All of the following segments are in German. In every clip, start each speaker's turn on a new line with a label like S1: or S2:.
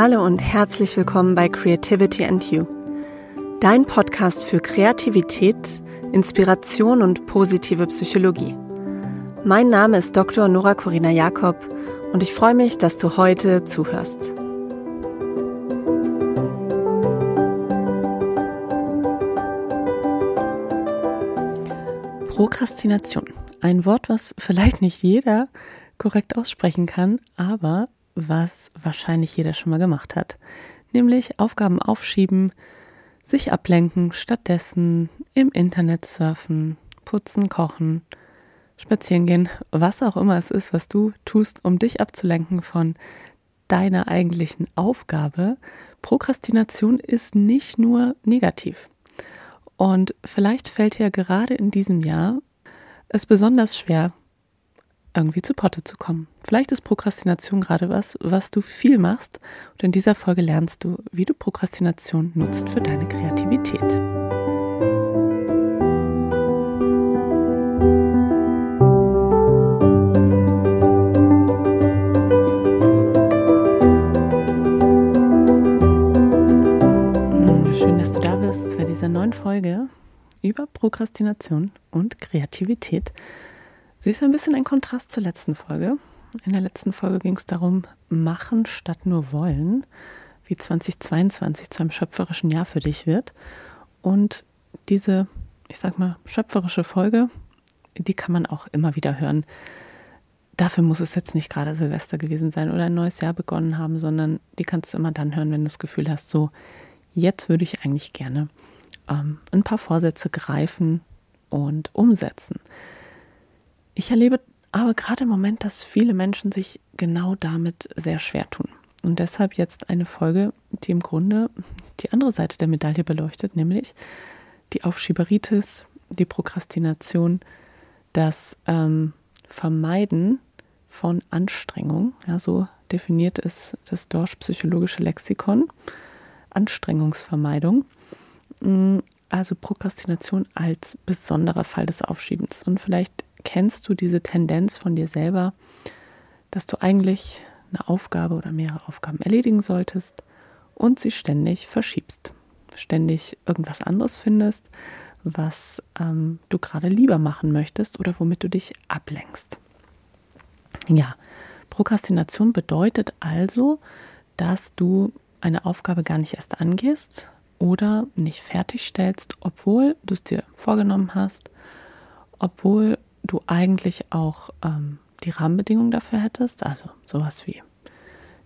S1: Hallo und herzlich willkommen bei Creativity and You, dein Podcast für Kreativität, Inspiration und positive Psychologie. Mein Name ist Dr. Nora Corina Jakob und ich freue mich, dass du heute zuhörst. Prokrastination. Ein Wort, was vielleicht nicht jeder korrekt aussprechen kann, aber was wahrscheinlich jeder schon mal gemacht hat. Nämlich Aufgaben aufschieben, sich ablenken, stattdessen im Internet surfen, putzen, kochen, spazieren gehen, was auch immer es ist, was du tust, um dich abzulenken von deiner eigentlichen Aufgabe. Prokrastination ist nicht nur negativ. Und vielleicht fällt dir gerade in diesem Jahr es besonders schwer, irgendwie zu Potte zu kommen. Vielleicht ist Prokrastination gerade was, was du viel machst und in dieser Folge lernst du, wie du Prokrastination nutzt für deine Kreativität. Hm, schön, dass du da bist bei dieser neuen Folge über Prokrastination und Kreativität. Sie ist ein bisschen ein Kontrast zur letzten Folge. In der letzten Folge ging es darum, machen statt nur wollen, wie 2022 zu einem schöpferischen Jahr für dich wird. Und diese, ich sag mal, schöpferische Folge, die kann man auch immer wieder hören. Dafür muss es jetzt nicht gerade Silvester gewesen sein oder ein neues Jahr begonnen haben, sondern die kannst du immer dann hören, wenn du das Gefühl hast, so, jetzt würde ich eigentlich gerne ähm, ein paar Vorsätze greifen und umsetzen. Ich erlebe aber gerade im Moment, dass viele Menschen sich genau damit sehr schwer tun. Und deshalb jetzt eine Folge, die im Grunde die andere Seite der Medaille beleuchtet, nämlich die Aufschieberitis, die Prokrastination, das ähm, Vermeiden von Anstrengung. Ja, so definiert es das Dorsch psychologische Lexikon. Anstrengungsvermeidung. Mm, also Prokrastination als besonderer Fall des Aufschiebens. Und vielleicht kennst du diese Tendenz von dir selber, dass du eigentlich eine Aufgabe oder mehrere Aufgaben erledigen solltest und sie ständig verschiebst, ständig irgendwas anderes findest, was ähm, du gerade lieber machen möchtest oder womit du dich ablenkst. Ja, Prokrastination bedeutet also, dass du eine Aufgabe gar nicht erst angehst oder nicht fertigstellst, obwohl du es dir vorgenommen hast, obwohl du eigentlich auch ähm, die Rahmenbedingungen dafür hättest, also sowas wie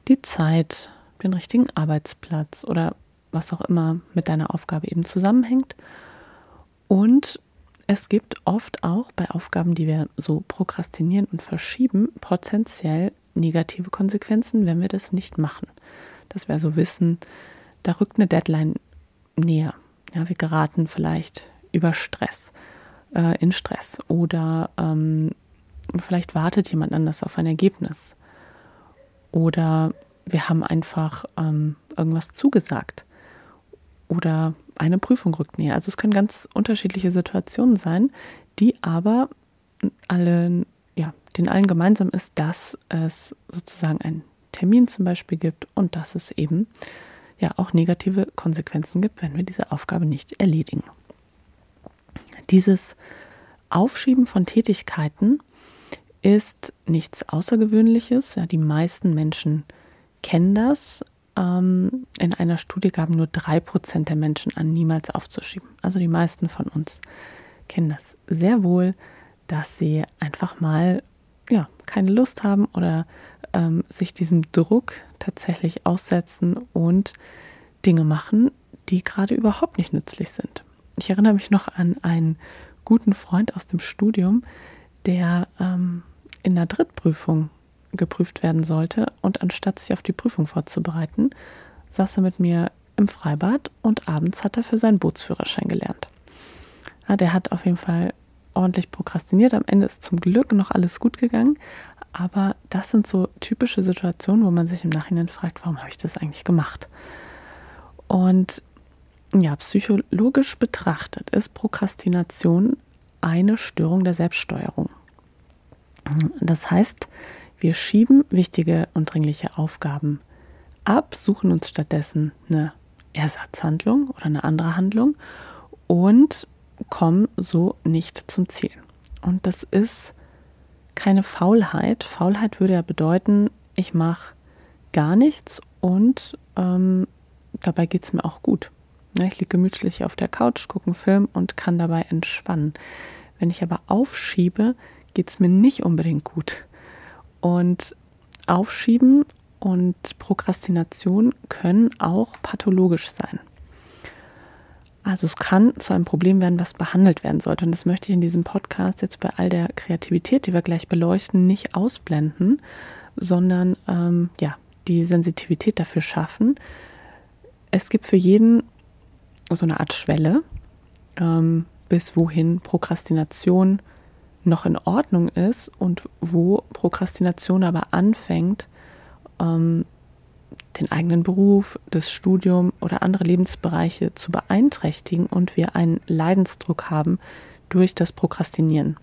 S1: die Zeit, den richtigen Arbeitsplatz oder was auch immer mit deiner Aufgabe eben zusammenhängt. Und es gibt oft auch bei Aufgaben, die wir so prokrastinieren und verschieben, potenziell negative Konsequenzen, wenn wir das nicht machen. Dass wir so wissen, da rückt eine Deadline näher. Ja, wir geraten vielleicht über Stress äh, in Stress oder ähm, vielleicht wartet jemand anders auf ein Ergebnis oder wir haben einfach ähm, irgendwas zugesagt oder eine Prüfung rückt näher. Also es können ganz unterschiedliche Situationen sein, die aber alle, ja, den allen gemeinsam ist, dass es sozusagen einen Termin zum Beispiel gibt und dass es eben ja auch negative Konsequenzen gibt, wenn wir diese Aufgabe nicht erledigen. Dieses Aufschieben von Tätigkeiten ist nichts Außergewöhnliches. Ja, die meisten Menschen kennen das. Ähm, in einer Studie gaben nur drei Prozent der Menschen an, niemals aufzuschieben. Also die meisten von uns kennen das sehr wohl, dass sie einfach mal ja, keine Lust haben oder ähm, sich diesem Druck tatsächlich aussetzen und Dinge machen, die gerade überhaupt nicht nützlich sind. Ich erinnere mich noch an einen guten Freund aus dem Studium, der ähm, in der Drittprüfung geprüft werden sollte und anstatt sich auf die Prüfung vorzubereiten, saß er mit mir im Freibad und abends hat er für seinen Bootsführerschein gelernt. Ja, der hat auf jeden Fall ordentlich prokrastiniert. Am Ende ist zum Glück noch alles gut gegangen. Aber das sind so typische Situationen, wo man sich im Nachhinein fragt, warum habe ich das eigentlich gemacht? Und ja, psychologisch betrachtet ist Prokrastination eine Störung der Selbststeuerung. Das heißt, wir schieben wichtige und dringliche Aufgaben ab, suchen uns stattdessen eine Ersatzhandlung oder eine andere Handlung und kommen so nicht zum Ziel. Und das ist keine Faulheit. Faulheit würde ja bedeuten, ich mache gar nichts und ähm, dabei geht es mir auch gut. Ne, ich liege gemütlich auf der Couch, gucke einen Film und kann dabei entspannen. Wenn ich aber aufschiebe, geht es mir nicht unbedingt gut. Und Aufschieben und Prokrastination können auch pathologisch sein. Also es kann zu einem Problem werden, was behandelt werden sollte. Und das möchte ich in diesem Podcast jetzt bei all der Kreativität, die wir gleich beleuchten, nicht ausblenden, sondern ähm, ja, die Sensitivität dafür schaffen. Es gibt für jeden so eine Art Schwelle, ähm, bis wohin Prokrastination noch in Ordnung ist und wo Prokrastination aber anfängt, ähm, den eigenen Beruf, das Studium oder andere Lebensbereiche zu beeinträchtigen und wir einen Leidensdruck haben durch das Prokrastinieren.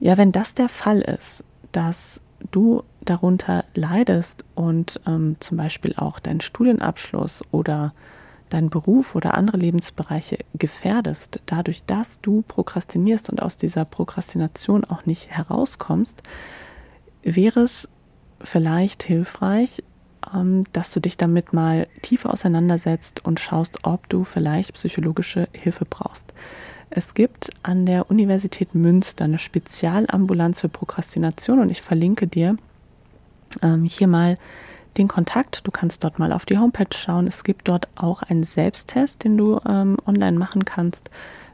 S1: Ja, wenn das der Fall ist, dass du darunter leidest und ähm, zum Beispiel auch deinen Studienabschluss oder deinen Beruf oder andere Lebensbereiche gefährdest, dadurch, dass du prokrastinierst und aus dieser Prokrastination auch nicht herauskommst, wäre es vielleicht hilfreich, ähm, dass du dich damit mal tiefer auseinandersetzt und schaust, ob du vielleicht psychologische Hilfe brauchst. Es gibt an der Universität Münster eine Spezialambulanz für Prokrastination und ich verlinke dir ähm, hier mal den Kontakt. Du kannst dort mal auf die Homepage schauen. Es gibt dort auch einen Selbsttest, den du ähm, online machen kannst,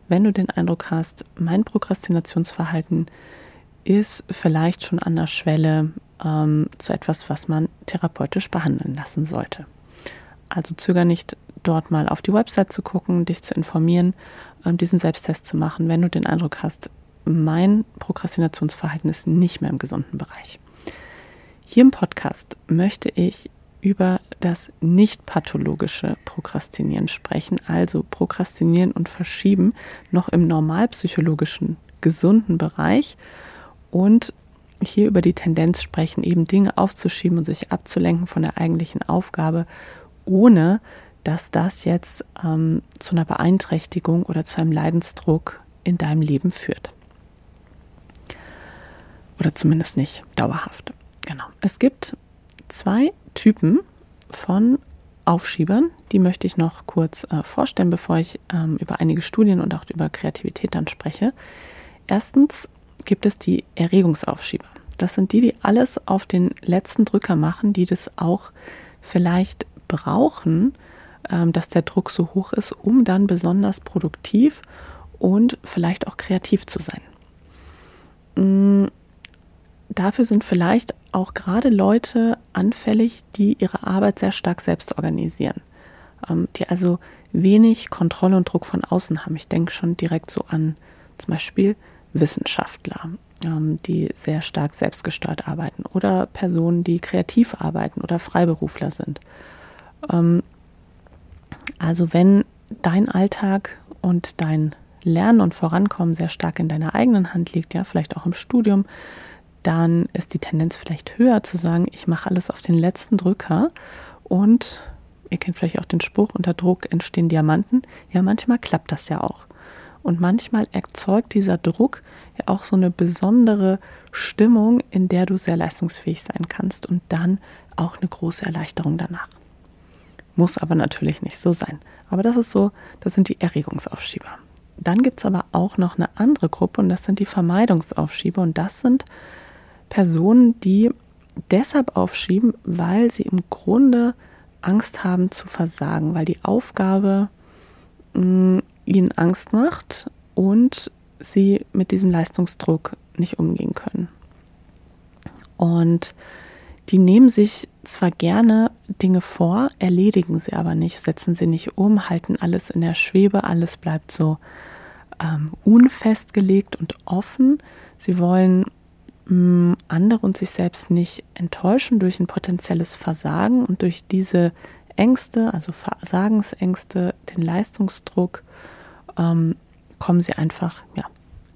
S1: wenn du den Eindruck hast, mein Prokrastinationsverhalten ist vielleicht schon an der Schwelle ähm, zu etwas, was man therapeutisch behandeln lassen sollte. Also zöger nicht, dort mal auf die Website zu gucken, dich zu informieren, ähm, diesen Selbsttest zu machen, wenn du den Eindruck hast, mein Prokrastinationsverhalten ist nicht mehr im gesunden Bereich. Hier im Podcast möchte ich über das nicht pathologische Prokrastinieren sprechen, also Prokrastinieren und Verschieben noch im normalpsychologischen gesunden Bereich und hier über die Tendenz sprechen, eben Dinge aufzuschieben und sich abzulenken von der eigentlichen Aufgabe, ohne dass das jetzt ähm, zu einer Beeinträchtigung oder zu einem Leidensdruck in deinem Leben führt. Oder zumindest nicht dauerhaft. Genau. Es gibt zwei Typen von Aufschiebern, die möchte ich noch kurz äh, vorstellen, bevor ich ähm, über einige Studien und auch über Kreativität dann spreche. Erstens gibt es die Erregungsaufschieber. Das sind die, die alles auf den letzten Drücker machen, die das auch vielleicht brauchen, ähm, dass der Druck so hoch ist, um dann besonders produktiv und vielleicht auch kreativ zu sein. Mm, dafür sind vielleicht auch gerade Leute anfällig, die ihre Arbeit sehr stark selbst organisieren, ähm, die also wenig Kontrolle und Druck von außen haben. Ich denke schon direkt so an zum Beispiel Wissenschaftler, ähm, die sehr stark selbstgesteuert arbeiten oder Personen, die kreativ arbeiten oder Freiberufler sind. Ähm, also wenn dein Alltag und dein Lernen und Vorankommen sehr stark in deiner eigenen Hand liegt, ja, vielleicht auch im Studium, dann ist die Tendenz vielleicht höher zu sagen, ich mache alles auf den letzten Drücker und ihr kennt vielleicht auch den Spruch, unter Druck entstehen Diamanten. Ja, manchmal klappt das ja auch. Und manchmal erzeugt dieser Druck ja auch so eine besondere Stimmung, in der du sehr leistungsfähig sein kannst und dann auch eine große Erleichterung danach. Muss aber natürlich nicht so sein. Aber das ist so, das sind die Erregungsaufschieber. Dann gibt es aber auch noch eine andere Gruppe und das sind die Vermeidungsaufschieber und das sind Personen, die deshalb aufschieben, weil sie im Grunde Angst haben zu versagen, weil die Aufgabe mh, mm, ihnen Angst macht und sie mit diesem Leistungsdruck nicht umgehen können. Und die nehmen sich zwar gerne Dinge vor, erledigen sie aber nicht, setzen sie nicht um, halten alles in der Schwebe, alles bleibt so ähm, unfestgelegt und offen. Sie wollen andere und sich selbst nicht enttäuschen durch ein potenzielles Versagen und durch diese Ängste, also Versagensängste, den Leistungsdruck, ähm, kommen sie einfach ja,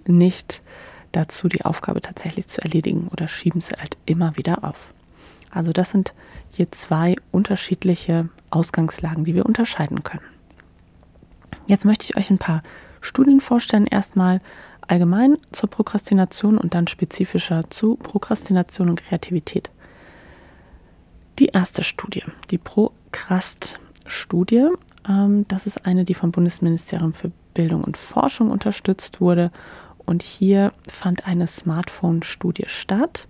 S1: nicht dazu, die Aufgabe tatsächlich zu erledigen oder schieben sie halt immer wieder auf. Also das sind hier zwei unterschiedliche Ausgangslagen, die wir unterscheiden können. Jetzt möchte ich euch ein paar Studien vorstellen. Erstmal allgemein zur Prokrastination und dann spezifischer zu Prokrastination und Kreativität. Die erste Studie, die Prokrast-Studie, ähm, das ist eine, die vom Bundesministerium für Bildung und Forschung unterstützt wurde. Und hier fand eine Smartphone-Studie statt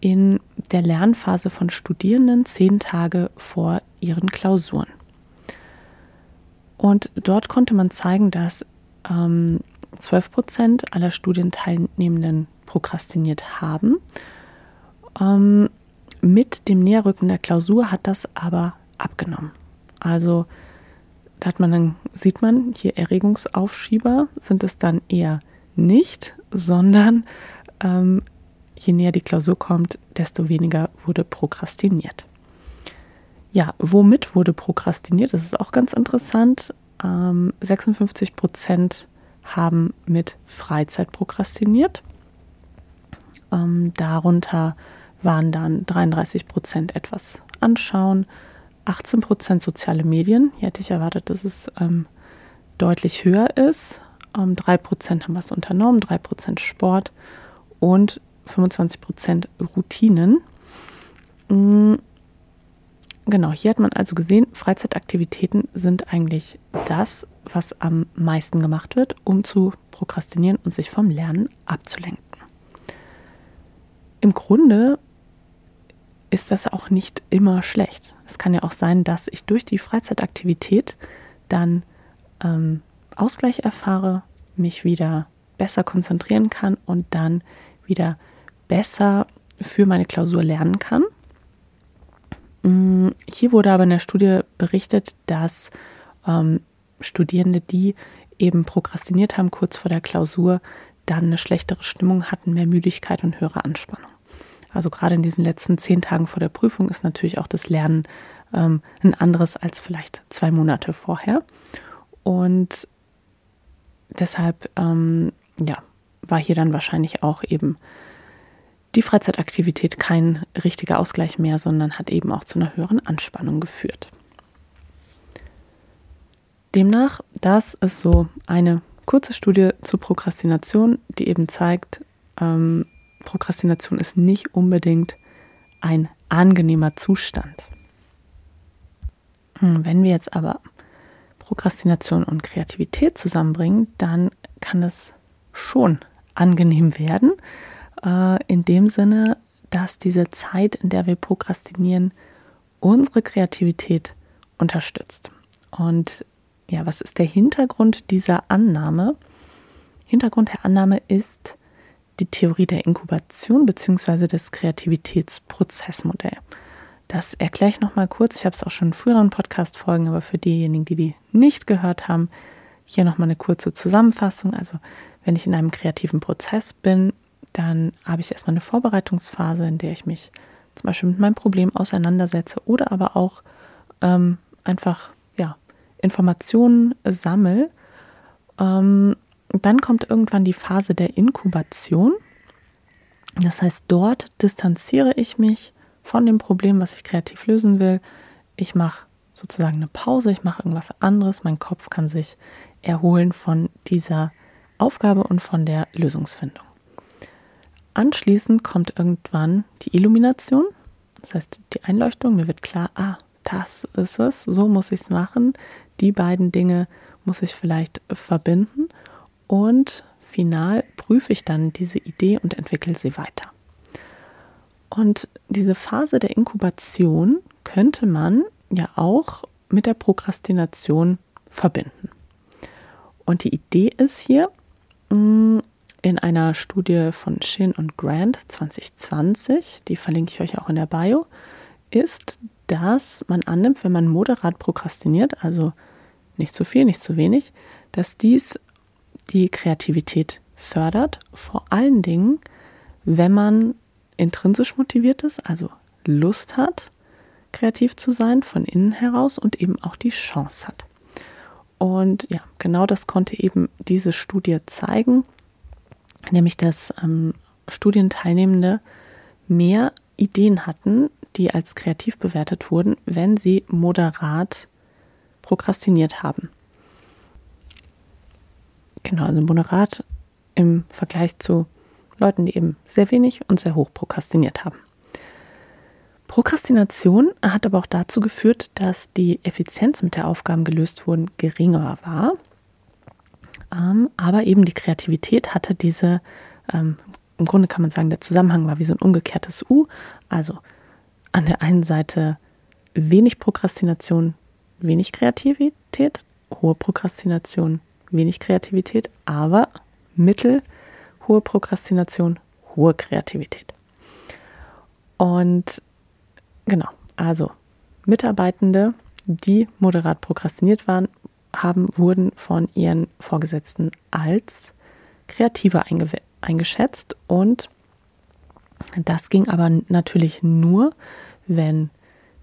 S1: in der Lernphase von Studierenden zehn Tage vor ihren Klausuren. Und dort konnte man zeigen, dass ähm, 12 Prozent aller Studienteilnehmenden prokrastiniert haben. Ähm, mit dem Näherrücken der Klausur hat das aber abgenommen. Also da man dann, sieht man hier Erregungsaufschieber, sind es dann eher nicht, sondern ähm, je näher die Klausur kommt, desto weniger wurde prokrastiniert. Ja, womit wurde prokrastiniert? Das ist auch ganz interessant. Ähm, 56 Prozent haben mit Freizeit prokrastiniert. Ähm, darunter waren dann 33 Prozent etwas anschauen, 18 Prozent soziale Medien. Hier hätte ich erwartet, dass es ähm, deutlich höher ist. Ähm, 3 Prozent haben was unternommen, 3 Prozent Sport und 25 Prozent Routinen. Mhm. Genau, hier hat man also gesehen, Freizeitaktivitäten sind eigentlich das, was am meisten gemacht wird, um zu prokrastinieren und sich vom Lernen abzulenken. Im Grunde ist das auch nicht immer schlecht. Es kann ja auch sein, dass ich durch die Freizeitaktivität dann ähm, Ausgleich erfahre, mich wieder besser konzentrieren kann und dann wieder besser für meine Klausur lernen kann. Mm, hier wurde aber in der Studie berichtet, dass ähm, Studierende, die eben prokrastiniert haben kurz vor der Klausur, dann eine schlechtere Stimmung hatten, mehr Müdigkeit und höhere Anspannung. Also gerade in diesen letzten zehn Tagen vor der Prüfung ist natürlich auch das Lernen ähm, ein anderes als vielleicht zwei Monate vorher. Und deshalb, ähm, ja, war hier dann wahrscheinlich auch eben die Freizeitaktivität kein richtiger Ausgleich mehr, sondern hat eben auch zu einer höheren Anspannung geführt. Demnach, das ist so eine kurze Studie zur Prokrastination, die eben zeigt, ähm, Prokrastination ist nicht unbedingt ein angenehmer Zustand. Hm, wenn wir jetzt aber Prokrastination und Kreativität zusammenbringen, dann kann es schon angenehm werden äh, in dem Sinne, dass diese Zeit, in der wir prokrastinieren, unsere Kreativität unterstützt. Und ja, was ist der Hintergrund dieser Annahme? Hintergrund der Annahme ist die Theorie der Inkubation bzw. das Kreativitätsprozessmodell. Das erkläre ich nochmal kurz. Ich habe es auch schon in früheren Podcast-Folgen, aber für diejenigen, die die nicht gehört haben, hier nochmal eine kurze Zusammenfassung. Also, wenn ich in einem kreativen Prozess bin, dann habe ich erstmal eine Vorbereitungsphase, in der ich mich zum Beispiel mit meinem Problem auseinandersetze oder aber auch ähm, einfach ja, Informationen sammle. Ähm, dann kommt irgendwann die Phase der Inkubation. Das heißt, dort distanziere ich mich von dem Problem, was ich kreativ lösen will. Ich mache sozusagen eine Pause, ich mache irgendwas anderes. Mein Kopf kann sich erholen von dieser Aufgabe und von der Lösungsfindung. Anschließend kommt irgendwann die Illumination, das heißt die Einleuchtung. Mir wird klar, ah, das ist es, so muss ich es machen. Die beiden Dinge muss ich vielleicht verbinden. Und final prüfe ich dann diese Idee und entwickle sie weiter. Und diese Phase der Inkubation könnte man ja auch mit der Prokrastination verbinden. Und die Idee ist hier, mm, in einer Studie von Shin und Grant 2020, die verlinke ich euch auch in der Bio, ist, dass man annimmt, wenn man moderat prokrastiniert, also nicht zu viel, nicht zu wenig, dass dies die Kreativität fördert, vor allen Dingen, wenn man intrinsisch motiviert ist, also Lust hat, kreativ zu sein, von innen heraus und eben auch die Chance hat. Und ja, genau das konnte eben diese Studie zeigen nämlich dass ähm, Studienteilnehmende mehr Ideen hatten, die als kreativ bewertet wurden, wenn sie moderat prokrastiniert haben. Genau, also moderat im Vergleich zu Leuten, die eben sehr wenig und sehr hoch prokrastiniert haben. Prokrastination hat aber auch dazu geführt, dass die Effizienz, mit der Aufgaben gelöst wurden, geringer war. Ähm, aber eben die Kreativität hatte diese, ähm, im Grunde kann man sagen, der Zusammenhang war wie so ein umgekehrtes U. Also an der einen Seite wenig Prokrastination, wenig Kreativität, hohe Prokrastination, wenig Kreativität, aber mittel hohe Prokrastination, hohe Kreativität. Und genau, also Mitarbeitende, die moderat prokrastiniert waren, haben, wurden von ihren Vorgesetzten als kreativer eingeschätzt und das ging aber natürlich nur, wenn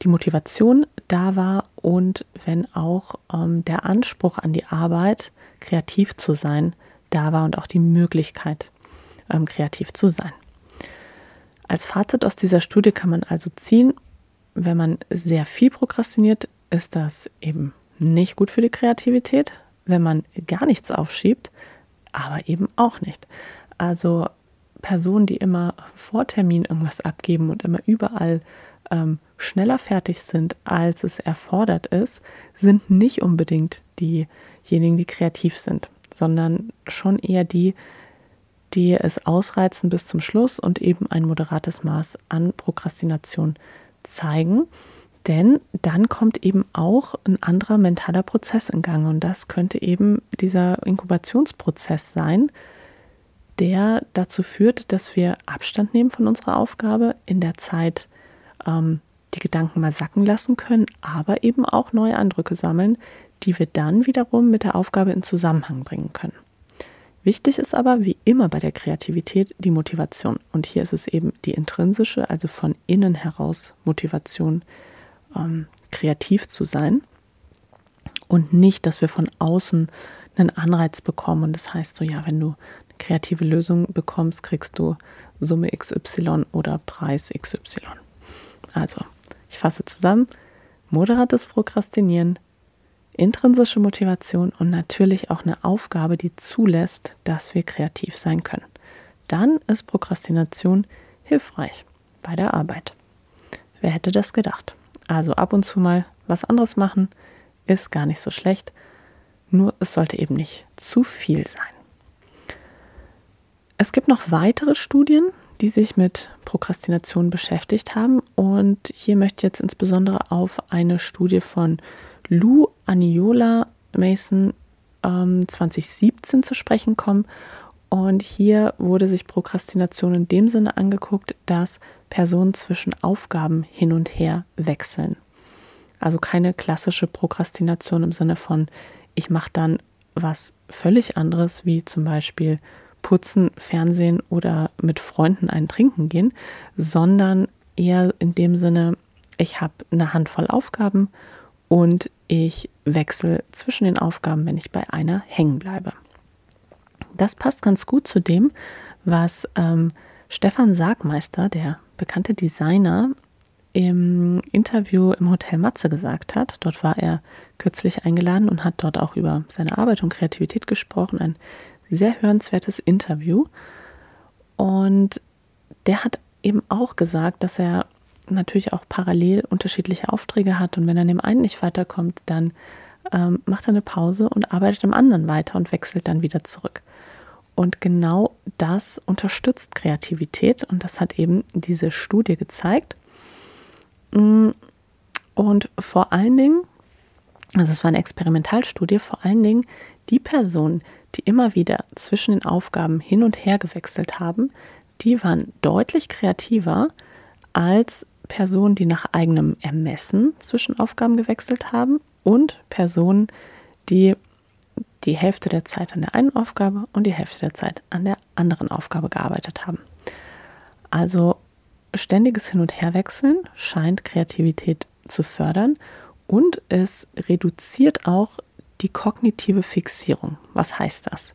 S1: die Motivation da war und wenn auch ähm, der Anspruch an die Arbeit, kreativ zu sein, da war und auch die Möglichkeit, ähm, kreativ zu sein. Als Fazit aus dieser Studie kann man also ziehen, wenn man sehr viel prokrastiniert, ist das eben nicht gut für die Kreativität. Wenn man gar nichts aufschiebt, aber eben auch nicht. Also Personen, die immer vor Termin irgendwas abgeben und immer überall ähm, schneller fertig sind, als es erfordert ist, sind nicht unbedingt diejenigen, die kreativ sind, sondern schon eher die, die es ausreizen bis zum Schluss und eben ein moderates Maß an Prokrastination zeigen. Denn dann kommt eben auch ein anderer mentaler Prozess in Gang. Und das könnte eben dieser Inkubationsprozess sein, der dazu führt, dass wir Abstand nehmen von unserer Aufgabe, in der Zeit ähm, die Gedanken mal sacken lassen können, aber eben auch neue Eindrücke sammeln, die wir dann wiederum mit der Aufgabe in Zusammenhang bringen können. Wichtig ist aber, wie immer bei der Kreativität, die Motivation. Und hier ist es eben die intrinsische, also von innen heraus Motivation, ähm, kreativ zu sein. Und nicht, dass wir von außen einen Anreiz bekommen. Und das heißt so, ja, wenn du eine kreative Lösung bekommst, kriegst du Summe XY oder Preis XY. Also, ich fasse zusammen. Moderates Prokrastinieren, intrinsische Motivation und natürlich auch eine Aufgabe, die zulässt, dass wir kreativ sein können. Dann ist Prokrastination hilfreich bei der Arbeit. Wer hätte das gedacht? Also ab und zu mal was anderes machen ist gar nicht so schlecht, nur es sollte eben nicht zu viel sein. Es gibt noch weitere Studien, die sich mit Prokrastination beschäftigt haben und hier möchte ich jetzt insbesondere auf eine Studie von Lou Aniola Mason ähm, 2017 zu sprechen kommen. Und hier wurde sich Prokrastination in dem Sinne angeguckt, dass Personen zwischen Aufgaben hin und her wechseln. Also keine klassische Prokrastination im Sinne von, ich mache dann was völlig anderes, wie zum Beispiel putzen, Fernsehen oder mit Freunden einen trinken gehen, sondern eher in dem Sinne, ich habe eine Handvoll Aufgaben und ich wechsle zwischen den Aufgaben, wenn ich bei einer hängen bleibe. Das passt ganz gut zu dem, was ähm, Stefan Sargmeister, der bekannte Designer, im Interview im Hotel Matze gesagt hat. Dort war er kürzlich eingeladen und hat dort auch über seine Arbeit und Kreativität gesprochen. Ein sehr hörenswertes Interview. Und der hat eben auch gesagt, dass er natürlich auch parallel unterschiedliche Aufträge hat und wenn er dem einen nicht weiterkommt, dann ähm, macht er eine Pause und arbeitet am anderen weiter und wechselt dann wieder zurück. Und genau das unterstützt Kreativität und das hat eben diese Studie gezeigt. Mm, und vor allen Dingen, also es war eine Experimentalstudie, vor allen Dingen die Personen, die immer wieder zwischen den Aufgaben hin und her gewechselt haben, die waren deutlich kreativer als Personen, die nach eigenem Ermessen zwischen Aufgaben gewechselt haben und Personen, die die Hälfte der Zeit an der einen Aufgabe und die Hälfte der Zeit an der anderen Aufgabe gearbeitet haben. Also ständiges Hin- und Herwechseln scheint Kreativität zu fördern und es reduziert auch die kognitive Fixierung. Was heißt das?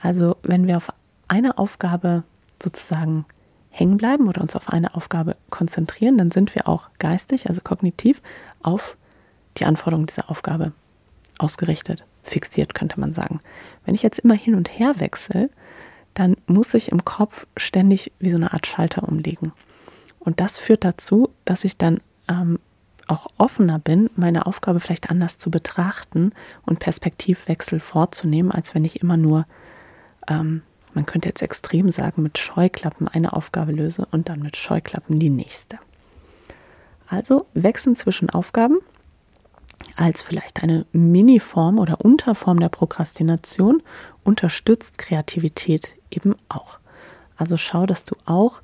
S1: Also wenn wir auf eine Aufgabe sozusagen hängen bleiben oder uns auf eine Aufgabe konzentrieren, dann sind wir auch geistig, also kognitiv, auf die Anforderungen dieser Aufgabe ausgerichtet, fixiert, könnte man sagen. Wenn ich jetzt immer hin und her wechsle, dann muss ich im Kopf ständig wie so eine Art Schalter umlegen. Und das führt dazu, dass ich dann ähm, auch offener bin, meine Aufgabe vielleicht anders zu betrachten und Perspektivwechsel vorzunehmen, als wenn ich immer nur, ähm, man könnte jetzt extrem sagen, mit Scheuklappen eine Aufgabe löse und dann mit Scheuklappen die nächste. Also wechseln zwischen Aufgaben als vielleicht eine Miniform oder Unterform der Prokrastination unterstützt Kreativität eben auch. Also schau, dass du auch,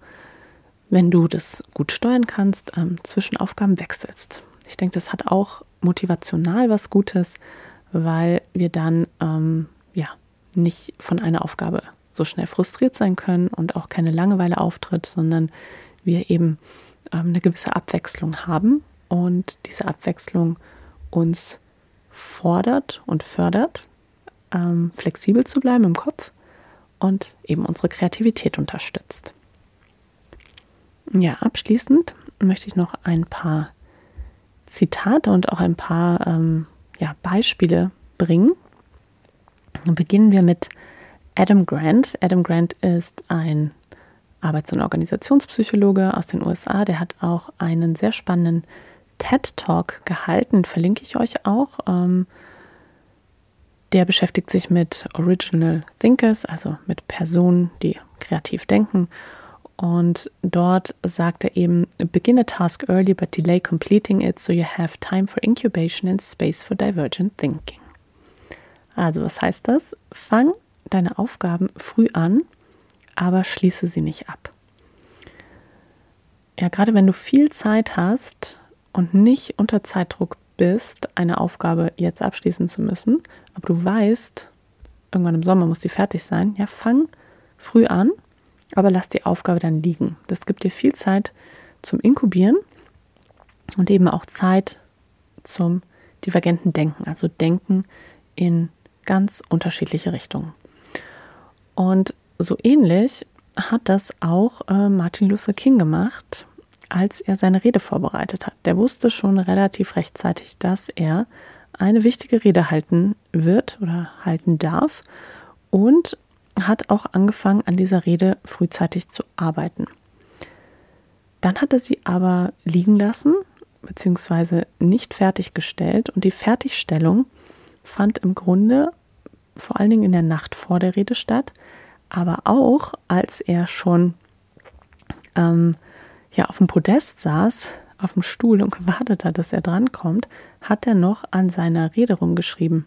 S1: wenn du das gut steuern kannst, ähm, zwischen Aufgaben wechselst. Ich denke, das hat auch motivational was Gutes, weil wir dann ähm, ja nicht von einer Aufgabe so schnell frustriert sein können und auch keine Langeweile auftritt, sondern wir eben ähm, eine gewisse Abwechslung haben und diese Abwechslung uns fordert und fördert, ähm, flexibel zu bleiben im Kopf und eben unsere Kreativität unterstützt. Ja, abschließend möchte ich noch ein paar Zitate und auch ein paar ähm, ja, Beispiele bringen. Beginnen wir mit Adam Grant. Adam Grant ist ein Arbeits- und Organisationspsychologe aus den USA. Der hat auch einen sehr spannenden TED Talk gehalten, verlinke ich euch auch. Ähm, der beschäftigt sich mit Original Thinkers, also mit Personen, die kreativ denken. Und dort sagt er eben, begin a task early but delay completing it so you have time for incubation and space for divergent thinking. Also was heißt das? Fang deine Aufgaben früh an, aber schließe sie nicht ab. Ja, gerade wenn du viel Zeit hast und nicht unter Zeitdruck bist, eine Aufgabe jetzt abschließen zu müssen, aber du weißt, irgendwann im Sommer muss die fertig sein, ja, fang früh an, aber lass die Aufgabe dann liegen. Das gibt dir viel Zeit zum Inkubieren und eben auch Zeit zum divergenten Denken, also Denken in ganz unterschiedliche Richtungen. Und so ähnlich hat das auch äh, Martin Luther King gemacht als er seine Rede vorbereitet hat. Der wusste schon relativ rechtzeitig, dass er eine wichtige Rede halten wird oder halten darf und hat auch angefangen, an dieser Rede frühzeitig zu arbeiten. Dann hat er sie aber liegen lassen, beziehungsweise nicht fertiggestellt und die Fertigstellung fand im Grunde vor allen Dingen in der Nacht vor der Rede statt, aber auch als er schon ähm, ja auf dem Podest saß, auf dem Stuhl und gewartet hat, dass er drankommt, hat er noch an seiner Rede rumgeschrieben.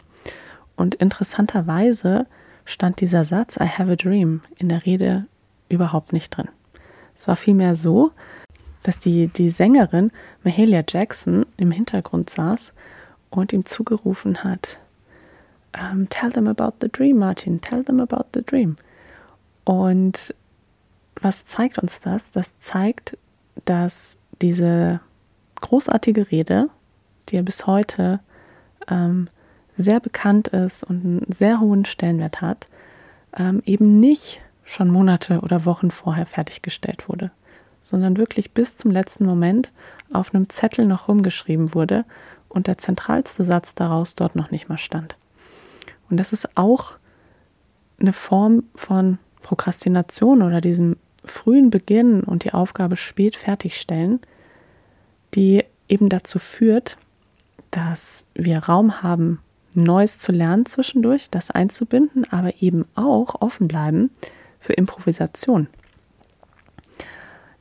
S1: Und interessanterweise stand dieser Satz I have a dream in der Rede überhaupt nicht drin. Es war vielmehr so, dass die, die Sängerin Mahalia Jackson im Hintergrund saß und ihm zugerufen hat, um, ähm, Tell them about the dream, Martin, tell them about the dream. Und was zeigt uns das? Das zeigt, dass diese großartige Rede, die ja bis heute ähm, sehr bekannt ist und einen sehr hohen Stellenwert hat, ähm, eben nicht schon Monate oder Wochen vorher fertiggestellt wurde, sondern wirklich bis zum letzten Moment auf einem Zettel noch rumgeschrieben wurde und der zentralste Satz daraus dort noch nicht mal stand. Und das ist auch eine Form von Prokrastination oder diesem frühen Beginn und die Aufgabe spät fertigstellen, die eben dazu führt, dass wir Raum haben, Neues zu lernen zwischendurch, das einzubinden, aber eben auch offen bleiben für Improvisation.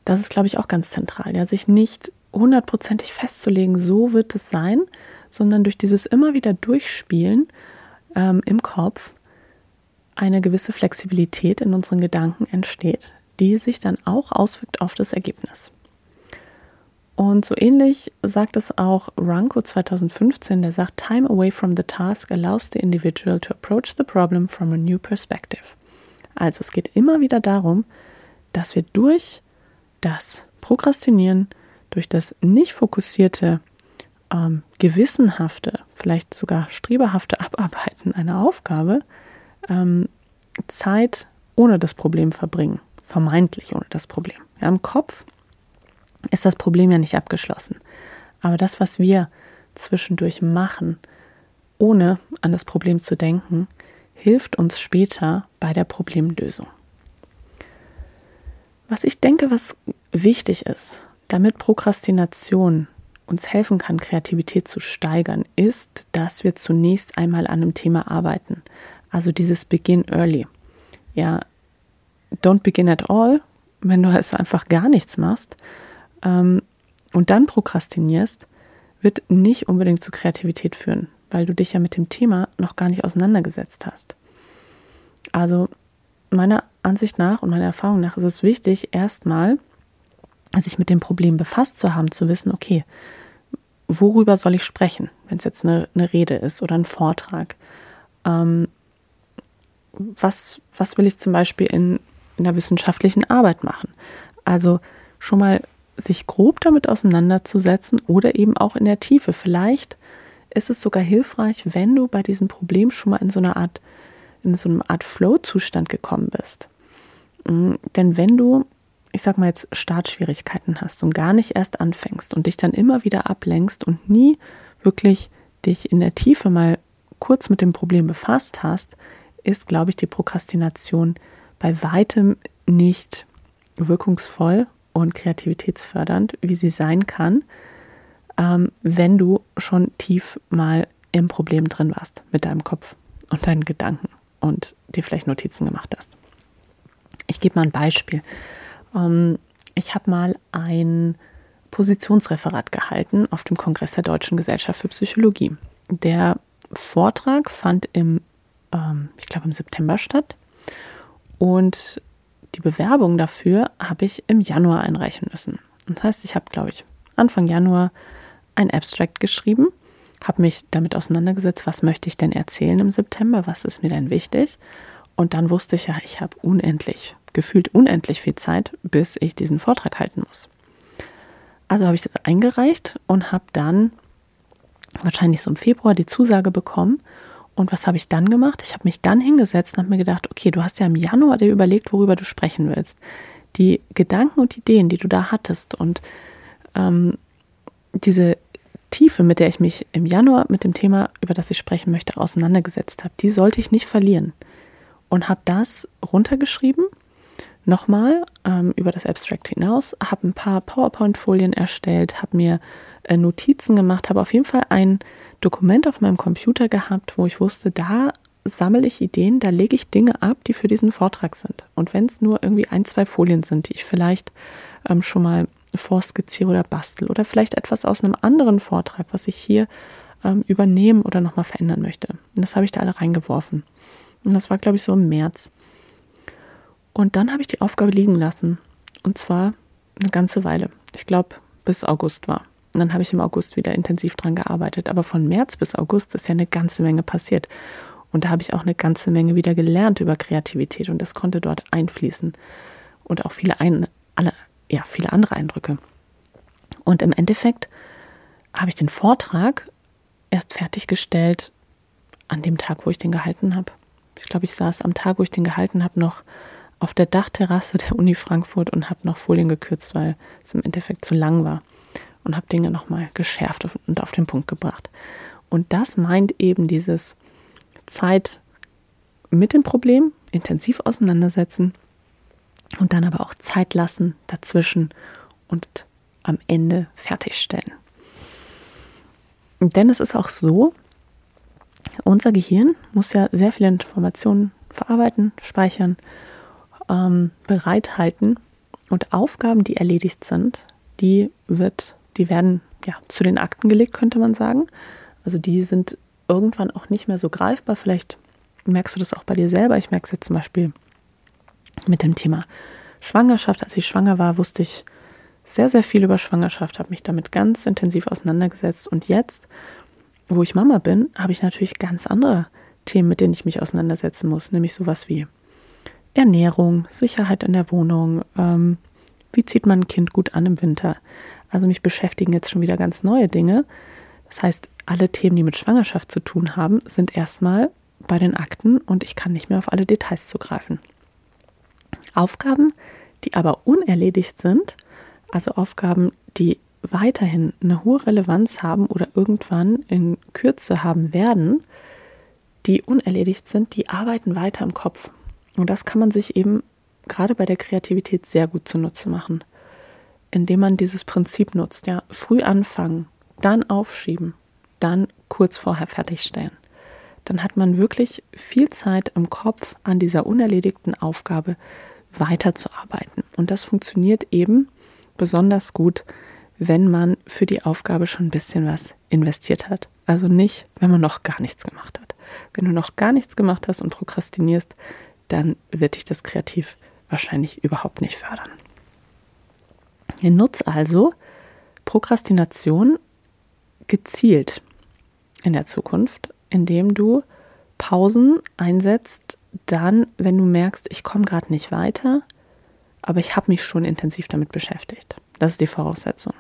S1: Das ist, glaube ich, auch ganz zentral, ja, sich nicht hundertprozentig festzulegen, so wird es sein, sondern durch dieses immer wieder Durchspielen ähm, im Kopf eine gewisse Flexibilität in unseren Gedanken entsteht, die sich dann auch auswirkt auf das Ergebnis. Und so ähnlich sagt es auch Ranko 2015, der sagt, Time away from the task allows the individual to approach the problem from a new perspective. Also es geht immer wieder darum, dass wir durch das Prokrastinieren, durch das nicht fokussierte, ähm, gewissenhafte, vielleicht sogar streberhafte Abarbeiten einer Aufgabe ähm, Zeit ohne das Problem verbringen vermeintlich ohne das Problem. Ja, Im Kopf ist das Problem ja nicht abgeschlossen. Aber das, was wir zwischendurch machen, ohne an das Problem zu denken, hilft uns später bei der Problemlösung. Was ich denke, was wichtig ist, damit Prokrastination uns helfen kann, Kreativität zu steigern, ist, dass wir zunächst einmal an einem Thema arbeiten. Also dieses Begin Early. Ja, don't begin at all, wenn du also einfach gar nichts machst ähm, und dann prokrastinierst, wird nicht unbedingt zu Kreativität führen, weil du dich ja mit dem Thema noch gar nicht auseinandergesetzt hast. Also meiner Ansicht nach und meiner Erfahrung nach ist es wichtig, erstmal sich mit dem Problem befasst zu haben, zu wissen, okay, worüber soll ich sprechen, wenn es jetzt eine, eine, Rede ist oder ein Vortrag? Ähm, was, was will ich zum Beispiel in, in der wissenschaftlichen Arbeit machen? Also schon mal sich grob damit auseinanderzusetzen oder eben auch in der Tiefe. Vielleicht ist es sogar hilfreich, wenn du bei diesem Problem schon mal in so einer Art, in so einer Art Flow-Zustand gekommen bist. Mm, denn wenn du, ich sag mal jetzt, Startschwierigkeiten hast und gar nicht erst anfängst und dich dann immer wieder ablenkst und nie wirklich dich in der Tiefe mal kurz mit dem Problem befasst hast, ist, glaube ich, die Prokrastination bei weitem nicht wirkungsvoll und kreativitätsfördernd, wie sie sein kann, ähm, wenn du schon tief mal im Problem drin warst mit deinem Kopf und deinen Gedanken und dir vielleicht Notizen gemacht hast. Ich gebe mal ein Beispiel. Ähm, ich habe mal ein Positionsreferat gehalten auf dem Kongress der Deutschen Gesellschaft für Psychologie. Der Vortrag fand im, ähm, ich glaube, im September statt. Und die Bewerbung dafür habe ich im Januar einreichen müssen. Das heißt, ich habe, glaube ich, Anfang Januar ein Abstract geschrieben, habe mich damit auseinandergesetzt, was möchte ich denn erzählen im September, was ist mir denn wichtig. Und dann wusste ich ja, ich habe unendlich, gefühlt unendlich viel Zeit, bis ich diesen Vortrag halten muss. Also habe ich das eingereicht und habe dann wahrscheinlich so im Februar die Zusage bekommen und was habe ich dann gemacht? Ich habe mich dann hingesetzt und habe mir gedacht, okay, du hast ja im Januar dir überlegt, worüber du sprechen willst. Die Gedanken und Ideen, die du da hattest und ähm, diese Tiefe, mit der ich mich im Januar mit dem Thema, über das ich sprechen möchte, auseinandergesetzt habe, die sollte ich nicht verlieren. Und habe das runtergeschrieben, nochmal ähm, über das Abstract hinaus, habe ein paar PowerPoint-Folien erstellt, habe mir Notizen gemacht, habe auf jeden Fall ein Dokument auf meinem Computer gehabt, wo ich wusste, da sammle ich Ideen, da lege ich Dinge ab, die für diesen Vortrag sind. Und wenn es nur irgendwie ein, zwei Folien sind, die ich vielleicht ähm, schon mal vorskizziere oder bastel oder vielleicht etwas aus einem anderen Vortrag, was ich hier ähm, übernehmen oder nochmal verändern möchte. Und das habe ich da alle reingeworfen. Und das war, glaube ich, so im März. Und dann habe ich die Aufgabe liegen lassen. Und zwar eine ganze Weile. Ich glaube, bis August war. Und dann habe ich im August wieder intensiv dran gearbeitet. Aber von März bis August ist ja eine ganze Menge passiert. Und da habe ich auch eine ganze Menge wieder gelernt über Kreativität und das konnte dort einfließen. Und auch viele, ein, alle, ja, viele andere Eindrücke. Und im Endeffekt habe ich den Vortrag erst fertiggestellt an dem Tag, wo ich den gehalten habe. Ich glaube, ich saß am Tag, wo ich den gehalten habe, noch auf der Dachterrasse der Uni Frankfurt und habe noch Folien gekürzt, weil es im Endeffekt zu lang war und habe Dinge nochmal geschärft und auf den Punkt gebracht. Und das meint eben dieses Zeit mit dem Problem intensiv auseinandersetzen und dann aber auch Zeit lassen dazwischen und am Ende fertigstellen. Denn es ist auch so, unser Gehirn muss ja sehr viele Informationen verarbeiten, speichern, ähm, bereithalten und Aufgaben, die erledigt sind, die wird die werden ja zu den Akten gelegt, könnte man sagen. Also die sind irgendwann auch nicht mehr so greifbar. Vielleicht merkst du das auch bei dir selber. Ich merke es jetzt zum Beispiel mit dem Thema Schwangerschaft. Als ich schwanger war, wusste ich sehr, sehr viel über Schwangerschaft, habe mich damit ganz intensiv auseinandergesetzt. Und jetzt, wo ich Mama bin, habe ich natürlich ganz andere Themen, mit denen ich mich auseinandersetzen muss, nämlich sowas wie Ernährung, Sicherheit in der Wohnung, ähm, wie zieht man ein Kind gut an im Winter, also mich beschäftigen jetzt schon wieder ganz neue Dinge. Das heißt, alle Themen, die mit Schwangerschaft zu tun haben, sind erstmal bei den Akten und ich kann nicht mehr auf alle Details zugreifen. Aufgaben, die aber unerledigt sind, also Aufgaben, die weiterhin eine hohe Relevanz haben oder irgendwann in Kürze haben werden, die unerledigt sind, die arbeiten weiter im Kopf. Und das kann man sich eben gerade bei der Kreativität sehr gut zunutze machen, indem man dieses Prinzip nutzt. Ja, früh anfangen, dann aufschieben, dann kurz vorher fertigstellen. Dann hat man wirklich viel Zeit im Kopf an dieser unerledigten Aufgabe weiterzuarbeiten. Und das funktioniert eben besonders gut, wenn man für die Aufgabe schon ein bisschen was investiert hat. Also nicht, wenn man noch gar nichts gemacht hat. Wenn du noch gar nichts gemacht hast und prokrastinierst, dann wird dich das kreativ wahrscheinlich überhaupt nicht fördern. Nutz also Prokrastination gezielt in der Zukunft, indem du Pausen einsetzt, dann, wenn du merkst, ich komme gerade nicht weiter, aber ich habe mich schon intensiv damit beschäftigt. Das ist die Voraussetzung.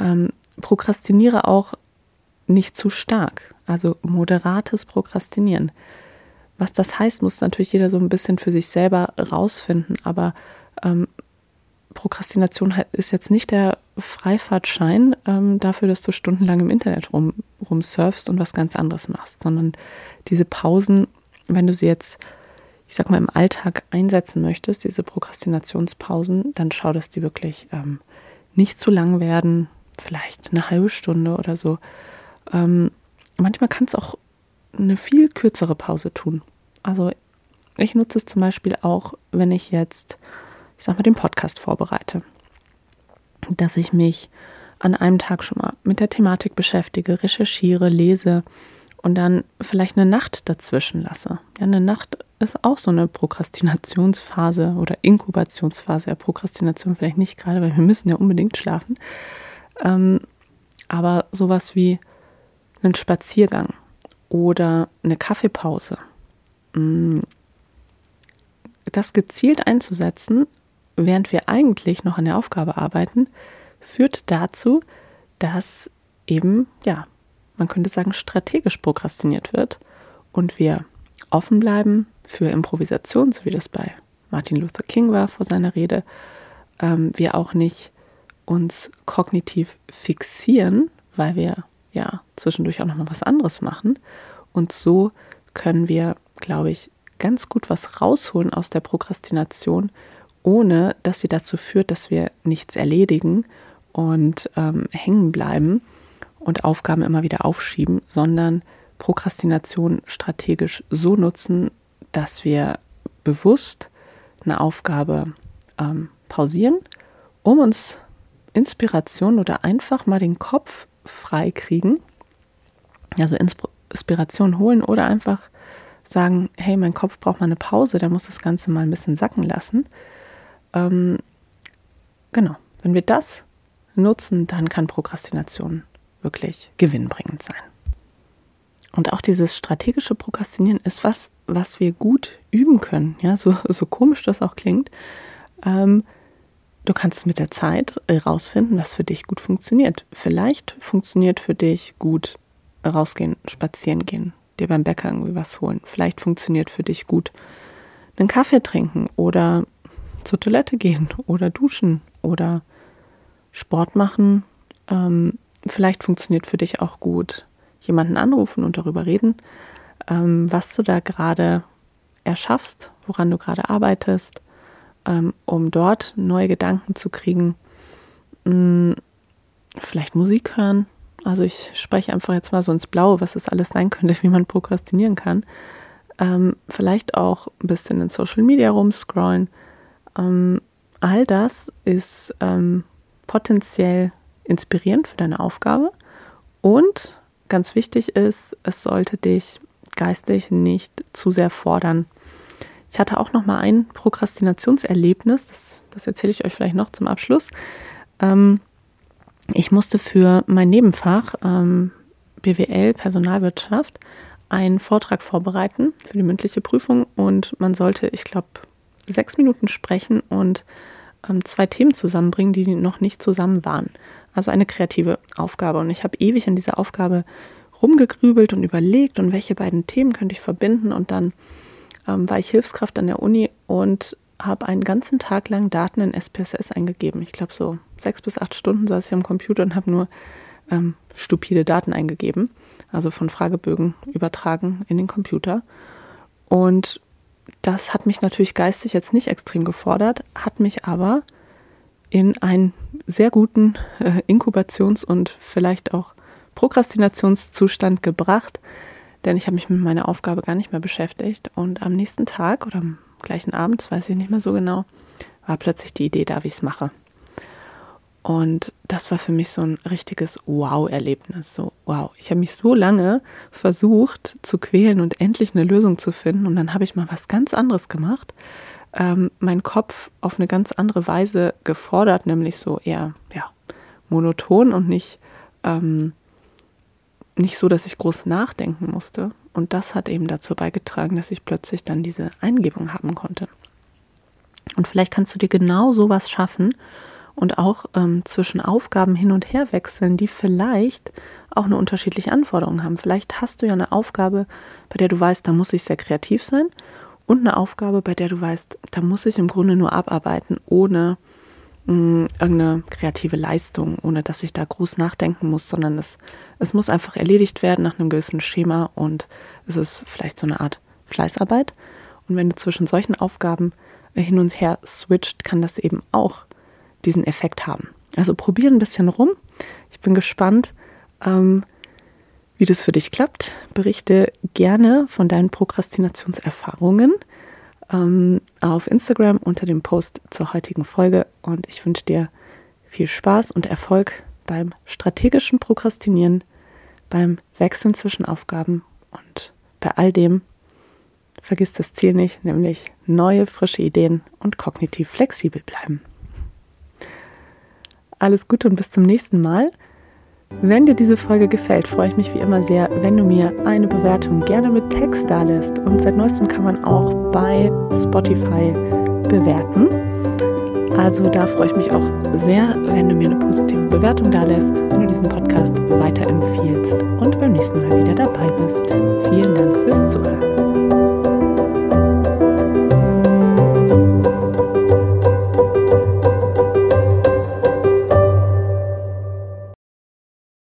S1: Ähm, prokrastiniere auch nicht zu stark, also moderates Prokrastinieren. Was das heißt, muss natürlich jeder so ein bisschen für sich selber rausfinden, aber ähm, Prokrastination ist jetzt nicht der Freifahrtschein ähm, dafür, dass du stundenlang im Internet rum, rumsurfst und was ganz anderes machst, sondern diese Pausen, wenn du sie jetzt, ich sag mal, im Alltag einsetzen möchtest, diese Prokrastinationspausen, dann schau, dass die wirklich ähm, nicht zu lang werden, vielleicht eine halbe Stunde oder so. Ähm, manchmal kann es auch eine viel kürzere Pause tun. Also ich nutze es zum Beispiel auch, wenn ich jetzt, ich sag mal, den Podcast vorbereite. Dass ich mich an einem Tag schon mal mit der Thematik beschäftige, recherchiere, lese und dann vielleicht eine Nacht dazwischen lasse. Ja, eine Nacht ist auch so eine Prokrastinationsphase oder Inkubationsphase. Ja, Prokrastination vielleicht nicht gerade, weil wir müssen ja unbedingt schlafen. Ähm, aber sowas wie einen Spaziergang oder eine Kaffeepause. Mm, das gezielt einzusetzen, während wir eigentlich noch an der Aufgabe arbeiten, führt dazu, dass eben, ja, man könnte sagen, strategisch prokrastiniert wird und wir offen bleiben für Improvisation, so wie das bei Martin Luther King war vor seiner Rede. Ähm, wir auch nicht uns kognitiv fixieren, weil wir ja zwischendurch auch noch mal was anderes machen. Und so können wir, glaube ich, ganz gut was rausholen aus der Prokrastination, ohne dass sie dazu führt, dass wir nichts erledigen und ähm, hängen bleiben und Aufgaben immer wieder aufschieben, sondern Prokrastination strategisch so nutzen, dass wir bewusst eine Aufgabe ähm, pausieren, um uns Inspiration oder einfach mal den Kopf frei kriegen. Also Inspiration holen oder einfach sagen, hey, mein Kopf braucht mal eine Pause, der muss das Ganze mal ein bisschen sacken lassen. Ähm, genau, wenn wir das nutzen, dann kann Prokrastination wirklich gewinnbringend sein. Und auch dieses strategische Prokrastinieren ist was, was wir gut üben können. Ja, so, so komisch das auch klingt. Ähm, Du kannst mit der Zeit herausfinden, was für dich gut funktioniert. Vielleicht funktioniert für dich gut rausgehen, spazieren gehen, dir beim Bäcker irgendwie was holen. Vielleicht funktioniert für dich gut einen Kaffee trinken oder zur Toilette gehen oder duschen oder Sport machen. Ähm, vielleicht funktioniert für dich auch gut jemanden anrufen und darüber reden, ähm, was du da gerade erschaffst, woran du gerade arbeitest ähm, um dort neue Gedanken zu kriegen. Hm, vielleicht Musik hören. Also ich spreche einfach jetzt mal so ins Blaue, was es alles sein könnte, wie man prokrastinieren kann. Ähm, vielleicht auch ein bisschen in Social Media rumscrollen. Ähm, all das ist ähm, potenziell inspirierend für deine Aufgabe. Und ganz wichtig ist, es sollte dich geistig nicht zu sehr fordern. Ich hatte auch noch mal ein Prokrastinationserlebnis, das, das erzähle ich euch vielleicht noch zum Abschluss. Ähm, ich musste für mein Nebenfach ähm, BWL Personalwirtschaft einen Vortrag vorbereiten für die mündliche Prüfung und man sollte, ich glaube, sechs Minuten sprechen und ähm, zwei Themen zusammenbringen, die noch nicht zusammen waren. Also eine kreative Aufgabe. Und ich habe ewig an dieser Aufgabe rumgegrübelt und überlegt und welche beiden Themen könnte ich verbinden und dann ähm, war ich Hilfskraft an der Uni und habe einen ganzen Tag lang Daten in SPSS eingegeben. Ich glaube, so sechs bis acht Stunden saß ich am Computer und habe nur ähm, stupide Daten eingegeben, also von Fragebögen übertragen in den Computer. Und das hat mich natürlich geistig jetzt nicht extrem gefordert, hat mich aber in einen sehr guten äh, Inkubations- und vielleicht auch Prokrastinationszustand gebracht, denn ich habe mich mit meiner Aufgabe gar nicht mehr beschäftigt. Und am nächsten Tag oder am gleichen Abend, weiß ich nicht mehr so genau, war plötzlich die Idee da, wie ich es mache. Und das war für mich so ein richtiges Wow-Erlebnis. So, wow, ich habe mich so lange versucht zu quälen und endlich eine Lösung zu finden. Und dann habe ich mal was ganz anderes gemacht. Ähm, meinen Kopf auf eine ganz andere Weise gefordert, nämlich so eher ja, monoton und nicht ähm, nicht so, dass ich groß nachdenken musste. Und das hat eben dazu beigetragen, dass ich plötzlich dann diese Eingebung haben konnte. Und vielleicht kannst du dir genau sowas schaffen und auch ähm, zwischen Aufgaben hin und her wechseln, die vielleicht auch eine unterschiedliche Anforderung haben. Vielleicht hast du ja eine Aufgabe, bei der du weißt, da muss ich sehr kreativ sein und eine Aufgabe, bei der du weißt, da muss ich im Grunde nur abarbeiten, ohne mh, irgendeine kreative Leistung, ohne dass ich da groß nachdenken muss, sondern es, es muss einfach erledigt werden nach einem gewissen Schema und es ist vielleicht so eine Art Fleißarbeit. Und wenn du zwischen solchen Aufgaben äh, hin und her switcht, kann das eben auch diesen Effekt haben. Also probier ein bisschen rum. Ich bin gespannt, ähm, wie das für dich klappt. Berichte gerne von deinen Prokrastinationserfahrungen ähm, auf Instagram unter dem Post zur heutigen Folge und ich wünsche dir viel Spaß und Erfolg beim strategischen Prokrastinieren, beim Wechseln zwischen Aufgaben und bei all dem vergiss das Ziel nicht, nämlich neue, frische Ideen und kognitiv flexibel bleiben. Alles Gute und bis zum nächsten Mal. Wenn dir diese Folge gefällt, freue ich mich wie immer sehr, wenn du mir eine Bewertung gerne mit Text da lässt. Und seit neuestem kann man auch bei Spotify bewerten. Also da freue ich mich auch sehr, wenn du mir eine positive Bewertung da lässt, wenn du diesen Podcast weiterempfiehlst und beim nächsten Mal wieder dabei bist. Vielen Dank fürs Zuhören.